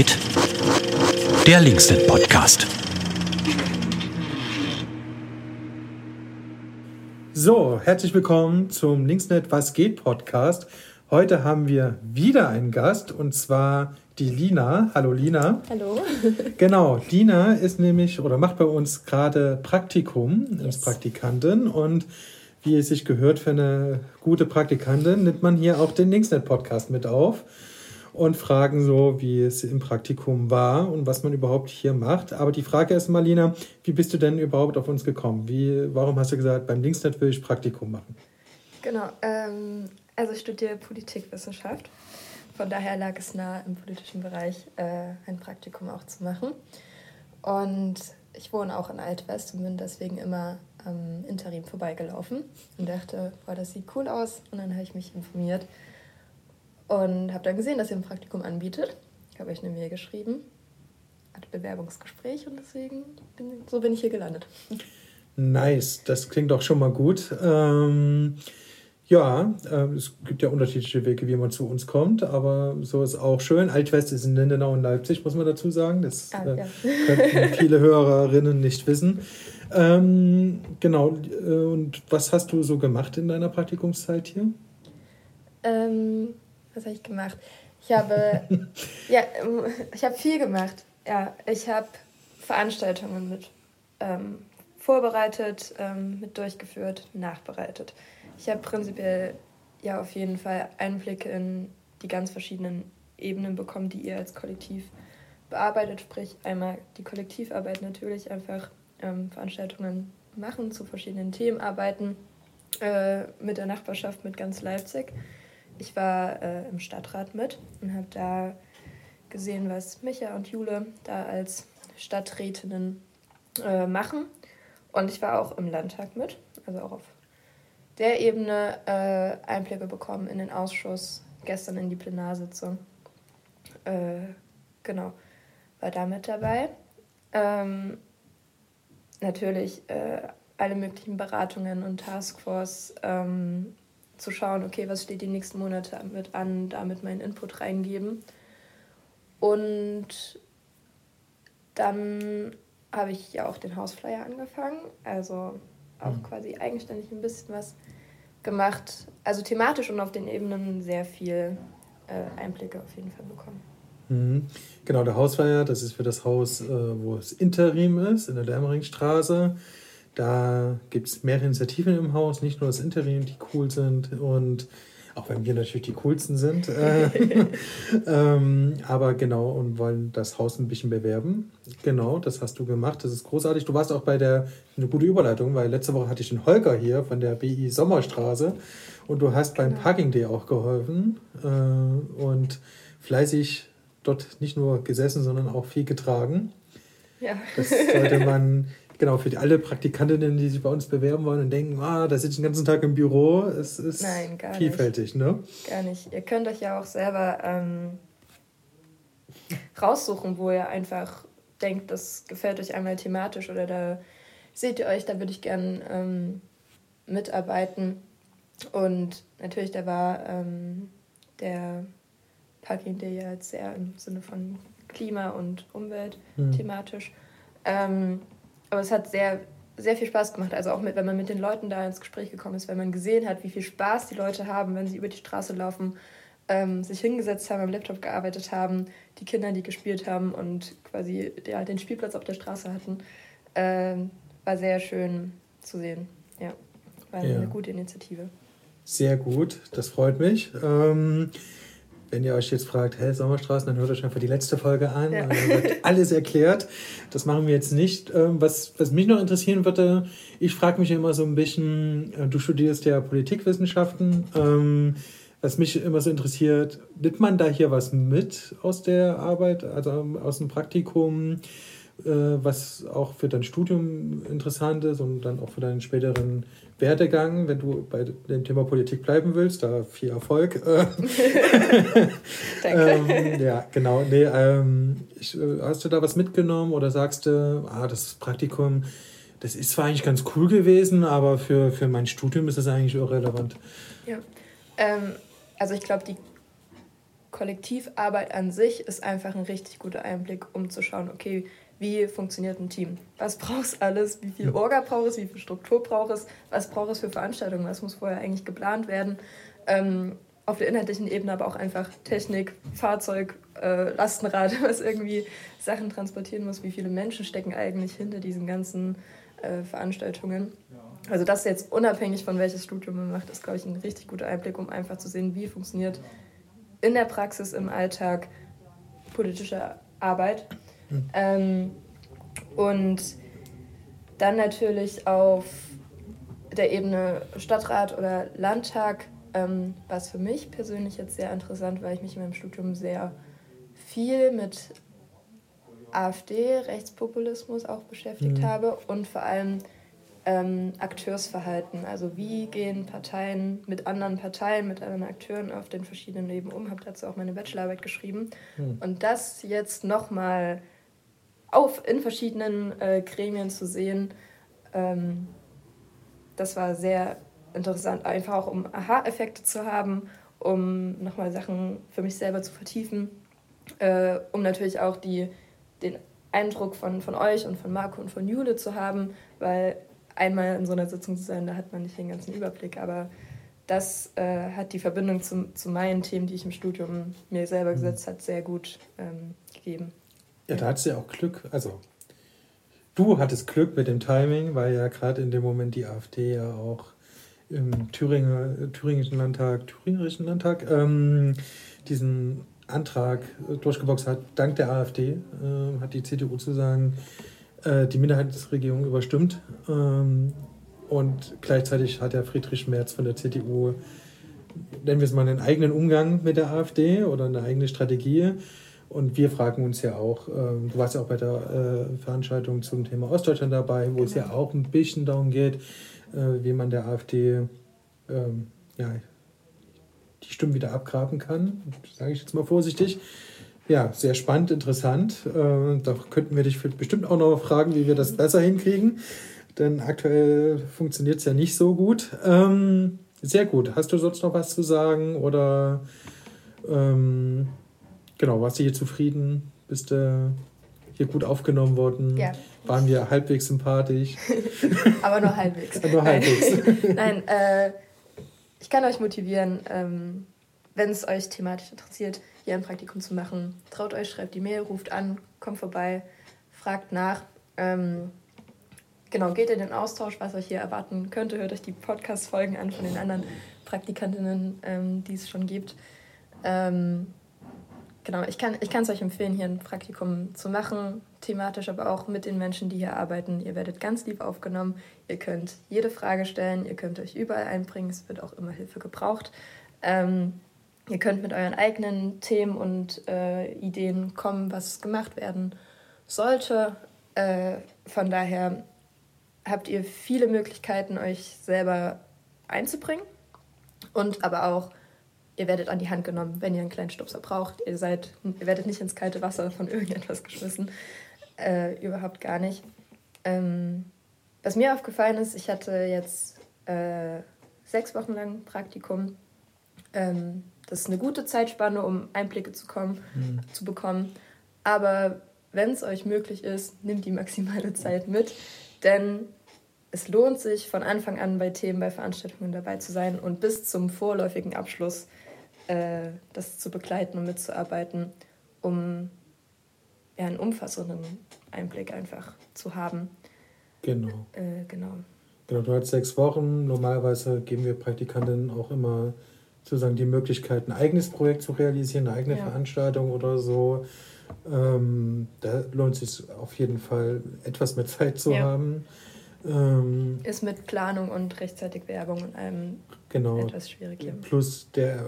geht? Der Linksnet Podcast. So, herzlich willkommen zum Linksnet Was geht Podcast. Heute haben wir wieder einen Gast und zwar die Lina. Hallo Lina. Hallo. genau, Lina ist nämlich oder macht bei uns gerade Praktikum yes. als Praktikantin und wie es sich gehört für eine gute Praktikantin, nimmt man hier auch den Linksnet Podcast mit auf und fragen so, wie es im Praktikum war und was man überhaupt hier macht. Aber die Frage ist, Marlina, wie bist du denn überhaupt auf uns gekommen? Wie, warum hast du gesagt, beim Linksnet will ich Praktikum machen? Genau, ähm, also ich studiere Politikwissenschaft. Von daher lag es nahe, im politischen Bereich äh, ein Praktikum auch zu machen. Und ich wohne auch in Altwest und bin deswegen immer am Interim vorbeigelaufen und dachte, boah, das sieht cool aus. Und dann habe ich mich informiert und habe dann gesehen, dass ihr ein Praktikum anbietet. Ich habe euch eine Mail geschrieben, hatte Bewerbungsgespräch und deswegen bin, so bin ich hier gelandet. Nice, das klingt doch schon mal gut. Ähm, ja, äh, es gibt ja unterschiedliche Wege, wie man zu uns kommt, aber so ist auch schön. Altwest ist in Lindenau und Leipzig, muss man dazu sagen. Das ah, ja. äh, könnten viele Hörerinnen nicht wissen. Ähm, genau, äh, und was hast du so gemacht in deiner Praktikumszeit hier? Ähm, was habe ich gemacht? Ich habe, ja, ähm, ich habe viel gemacht. Ja, ich habe Veranstaltungen mit ähm, vorbereitet, ähm, mit durchgeführt, nachbereitet. Ich habe prinzipiell ja auf jeden Fall Einblicke in die ganz verschiedenen Ebenen bekommen, die ihr als Kollektiv bearbeitet. Sprich, einmal die Kollektivarbeit natürlich, einfach ähm, Veranstaltungen machen zu verschiedenen Themen, arbeiten äh, mit der Nachbarschaft, mit ganz Leipzig ich war äh, im Stadtrat mit und habe da gesehen, was Micha und Jule da als Stadträtinnen äh, machen. Und ich war auch im Landtag mit, also auch auf der Ebene äh, Einblicke bekommen in den Ausschuss, gestern in die Plenarsitzung. Äh, genau, war da mit dabei. Ähm, natürlich äh, alle möglichen Beratungen und Taskforce ähm, zu schauen, okay, was steht die nächsten Monate mit an, damit meinen Input reingeben. Und dann habe ich ja auch den Hausflyer angefangen, also auch mhm. quasi eigenständig ein bisschen was gemacht, also thematisch und auf den Ebenen sehr viel äh, Einblicke auf jeden Fall bekommen. Mhm. Genau, der Hausflyer, das ist für das Haus, äh, wo es Interim ist, in der Dämmeringstraße. Da gibt es mehrere Initiativen im Haus, nicht nur das Interim, die cool sind und auch wenn wir natürlich die coolsten sind. Äh, ähm, aber genau, und wollen das Haus ein bisschen bewerben. Genau, das hast du gemacht. Das ist großartig. Du warst auch bei der, eine gute Überleitung, weil letzte Woche hatte ich den Holger hier von der BI Sommerstraße und du hast beim genau. Parking Day auch geholfen äh, und fleißig dort nicht nur gesessen, sondern auch viel getragen. Ja. Das sollte man Genau, für die, alle Praktikantinnen, die sich bei uns bewerben wollen und denken, ah, da sitze ich den ganzen Tag im Büro, es ist Nein, vielfältig, nicht. ne? Gar nicht. Ihr könnt euch ja auch selber ähm, raussuchen, wo ihr einfach denkt, das gefällt euch einmal thematisch oder da seht ihr euch, da würde ich gern ähm, mitarbeiten. Und natürlich, da war ähm, der Parking, der ja jetzt sehr im Sinne von Klima und Umwelt hm. thematisch. Ähm, aber es hat sehr, sehr viel Spaß gemacht. Also auch mit, wenn man mit den Leuten da ins Gespräch gekommen ist, wenn man gesehen hat, wie viel Spaß die Leute haben, wenn sie über die Straße laufen, ähm, sich hingesetzt haben, am Laptop gearbeitet haben, die Kinder, die gespielt haben und quasi ja, den Spielplatz auf der Straße hatten. Ähm, war sehr schön zu sehen. Ja, war ja. eine gute Initiative. Sehr gut, das freut mich. Ähm, wenn ihr euch jetzt fragt, hä, Sommerstraßen, dann hört euch einfach die letzte Folge an. Ja. Dann wird alles erklärt. Das machen wir jetzt nicht. Ähm, was, was mich noch interessieren würde, ich frage mich immer so ein bisschen, äh, du studierst ja Politikwissenschaften. Ähm, was mich immer so interessiert, nimmt man da hier was mit aus der Arbeit, also ähm, aus dem Praktikum? Äh, was auch für dein Studium interessant ist und dann auch für deinen späteren Werdegang, wenn du bei dem Thema Politik bleiben willst. Da viel Erfolg. Danke. ähm, ja, genau. Nee, ähm, ich, äh, hast du da was mitgenommen oder sagst du, ah, das Praktikum, das ist zwar eigentlich ganz cool gewesen, aber für, für mein Studium ist das eigentlich irrelevant? Ja, ähm, also ich glaube, die Kollektivarbeit an sich ist einfach ein richtig guter Einblick, um zu schauen, okay, wie funktioniert ein Team? Was braucht es alles? Wie viel Orga braucht es? Wie viel Struktur braucht es? Was braucht es für Veranstaltungen? Was muss vorher eigentlich geplant werden? Ähm, auf der inhaltlichen Ebene aber auch einfach Technik, Fahrzeug, äh, Lastenrad, was irgendwie Sachen transportieren muss. Wie viele Menschen stecken eigentlich hinter diesen ganzen äh, Veranstaltungen? Also das jetzt unabhängig von welches Studium man macht, ist, glaube ich, ein richtig guter Einblick, um einfach zu sehen, wie funktioniert in der Praxis, im Alltag politische Arbeit. Mhm. Ähm, und dann natürlich auf der Ebene Stadtrat oder Landtag, ähm, was für mich persönlich jetzt sehr interessant, weil ich mich in meinem Studium sehr viel mit AfD, Rechtspopulismus auch beschäftigt mhm. habe und vor allem ähm, Akteursverhalten. Also wie gehen Parteien mit anderen Parteien, mit anderen Akteuren auf den verschiedenen Ebenen um. Habe dazu auch meine Bachelorarbeit geschrieben. Mhm. Und das jetzt nochmal auf in verschiedenen äh, Gremien zu sehen, ähm, das war sehr interessant, einfach auch um Aha-Effekte zu haben, um nochmal Sachen für mich selber zu vertiefen, äh, um natürlich auch die, den Eindruck von, von euch und von Marco und von Jule zu haben, weil einmal in so einer Sitzung zu sein, da hat man nicht den ganzen Überblick, aber das äh, hat die Verbindung zu, zu meinen Themen, die ich im Studium mir selber mhm. gesetzt habe, sehr gut ähm, gegeben. Ja, da hattest du ja auch Glück. Also, du hattest Glück mit dem Timing, weil ja gerade in dem Moment die AfD ja auch im Thüringer, thüringischen Landtag, thüringerischen Landtag, ähm, diesen Antrag durchgeboxt hat. Dank der AfD äh, hat die CDU zu sagen, äh, die Minderheitsregierung überstimmt. Ähm, und gleichzeitig hat der Friedrich Merz von der CDU, nennen wir es mal, einen eigenen Umgang mit der AfD oder eine eigene Strategie. Und wir fragen uns ja auch, ähm, du warst ja auch bei der äh, Veranstaltung zum Thema Ostdeutschland dabei, wo genau. es ja genau. auch ein bisschen darum geht, äh, wie man der AfD ähm, ja, die Stimmen wieder abgraben kann, sage ich jetzt mal vorsichtig. Ja, sehr spannend, interessant. Äh, da könnten wir dich bestimmt auch noch fragen, wie wir das besser hinkriegen. Denn aktuell funktioniert es ja nicht so gut. Ähm, sehr gut. Hast du sonst noch was zu sagen? Oder ähm, genau, warst du hier zufrieden? Bist du hier gut aufgenommen worden? Ja. Waren wir halbwegs sympathisch? Aber nur halbwegs. nur halbwegs. Nein, äh, ich kann euch motivieren, ähm, wenn es euch thematisch interessiert, hier ein Praktikum zu machen. Traut euch, schreibt die Mail, ruft an, kommt vorbei, fragt nach. Ähm, genau, geht in den Austausch, was euch hier erwarten könnte. Hört euch die Podcast-Folgen an von den anderen Praktikantinnen, ähm, die es schon gibt. Ähm, genau, ich kann es euch empfehlen, hier ein Praktikum zu machen, thematisch, aber auch mit den Menschen, die hier arbeiten. Ihr werdet ganz lieb aufgenommen. Ihr könnt jede Frage stellen, ihr könnt euch überall einbringen. Es wird auch immer Hilfe gebraucht. Ähm, Ihr könnt mit euren eigenen Themen und äh, Ideen kommen, was gemacht werden sollte. Äh, von daher habt ihr viele Möglichkeiten, euch selber einzubringen und aber auch ihr werdet an die Hand genommen, wenn ihr einen kleinen Stupser braucht. Ihr seid, ihr werdet nicht ins kalte Wasser von irgendetwas geschmissen, äh, überhaupt gar nicht. Ähm, was mir aufgefallen ist, ich hatte jetzt äh, sechs Wochen lang Praktikum. Ähm, das ist eine gute Zeitspanne, um Einblicke zu, kommen, mhm. zu bekommen. Aber wenn es euch möglich ist, nehmt die maximale Zeit mit, denn es lohnt sich von Anfang an bei Themen, bei Veranstaltungen dabei zu sein und bis zum vorläufigen Abschluss äh, das zu begleiten und mitzuarbeiten, um ja, einen umfassenden Einblick einfach zu haben. Genau. Äh, genau. Genau, du hast sechs Wochen. Normalerweise geben wir Praktikanten auch immer sozusagen die Möglichkeit, ein eigenes Projekt zu realisieren, eine eigene ja. Veranstaltung oder so. Ähm, da lohnt es sich auf jeden Fall, etwas mehr Zeit zu ja. haben. Ähm, ist mit Planung und rechtzeitig Werbung und allem genau. etwas schwierig. Ja. Plus der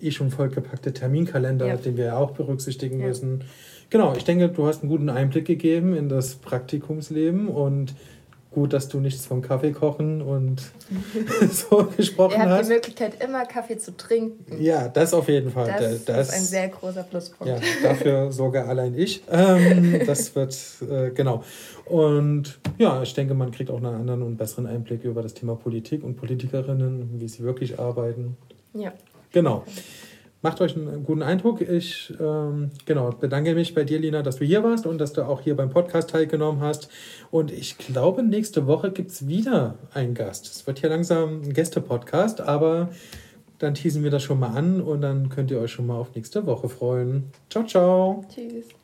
äh, eh schon vollgepackte Terminkalender, ja. den wir ja auch berücksichtigen müssen. Genau, ich denke, du hast einen guten Einblick gegeben in das Praktikumsleben und gut, dass du nichts vom Kaffee kochen und so gesprochen hast. Er hat die Möglichkeit, immer Kaffee zu trinken. Ja, das auf jeden Fall. Das, das ist ein sehr großer Pluspunkt. Ja, dafür sogar allein ich. Ähm, das wird, äh, genau. Und ja, ich denke, man kriegt auch einen anderen und besseren Einblick über das Thema Politik und Politikerinnen, wie sie wirklich arbeiten. Ja. Genau. Macht euch einen guten Eindruck. Ich ähm, genau, bedanke mich bei dir, Lina, dass du hier warst und dass du auch hier beim Podcast teilgenommen hast. Und ich glaube, nächste Woche gibt es wieder einen Gast. Es wird hier langsam ein Gäste-Podcast, aber dann teasen wir das schon mal an und dann könnt ihr euch schon mal auf nächste Woche freuen. Ciao, ciao. Tschüss.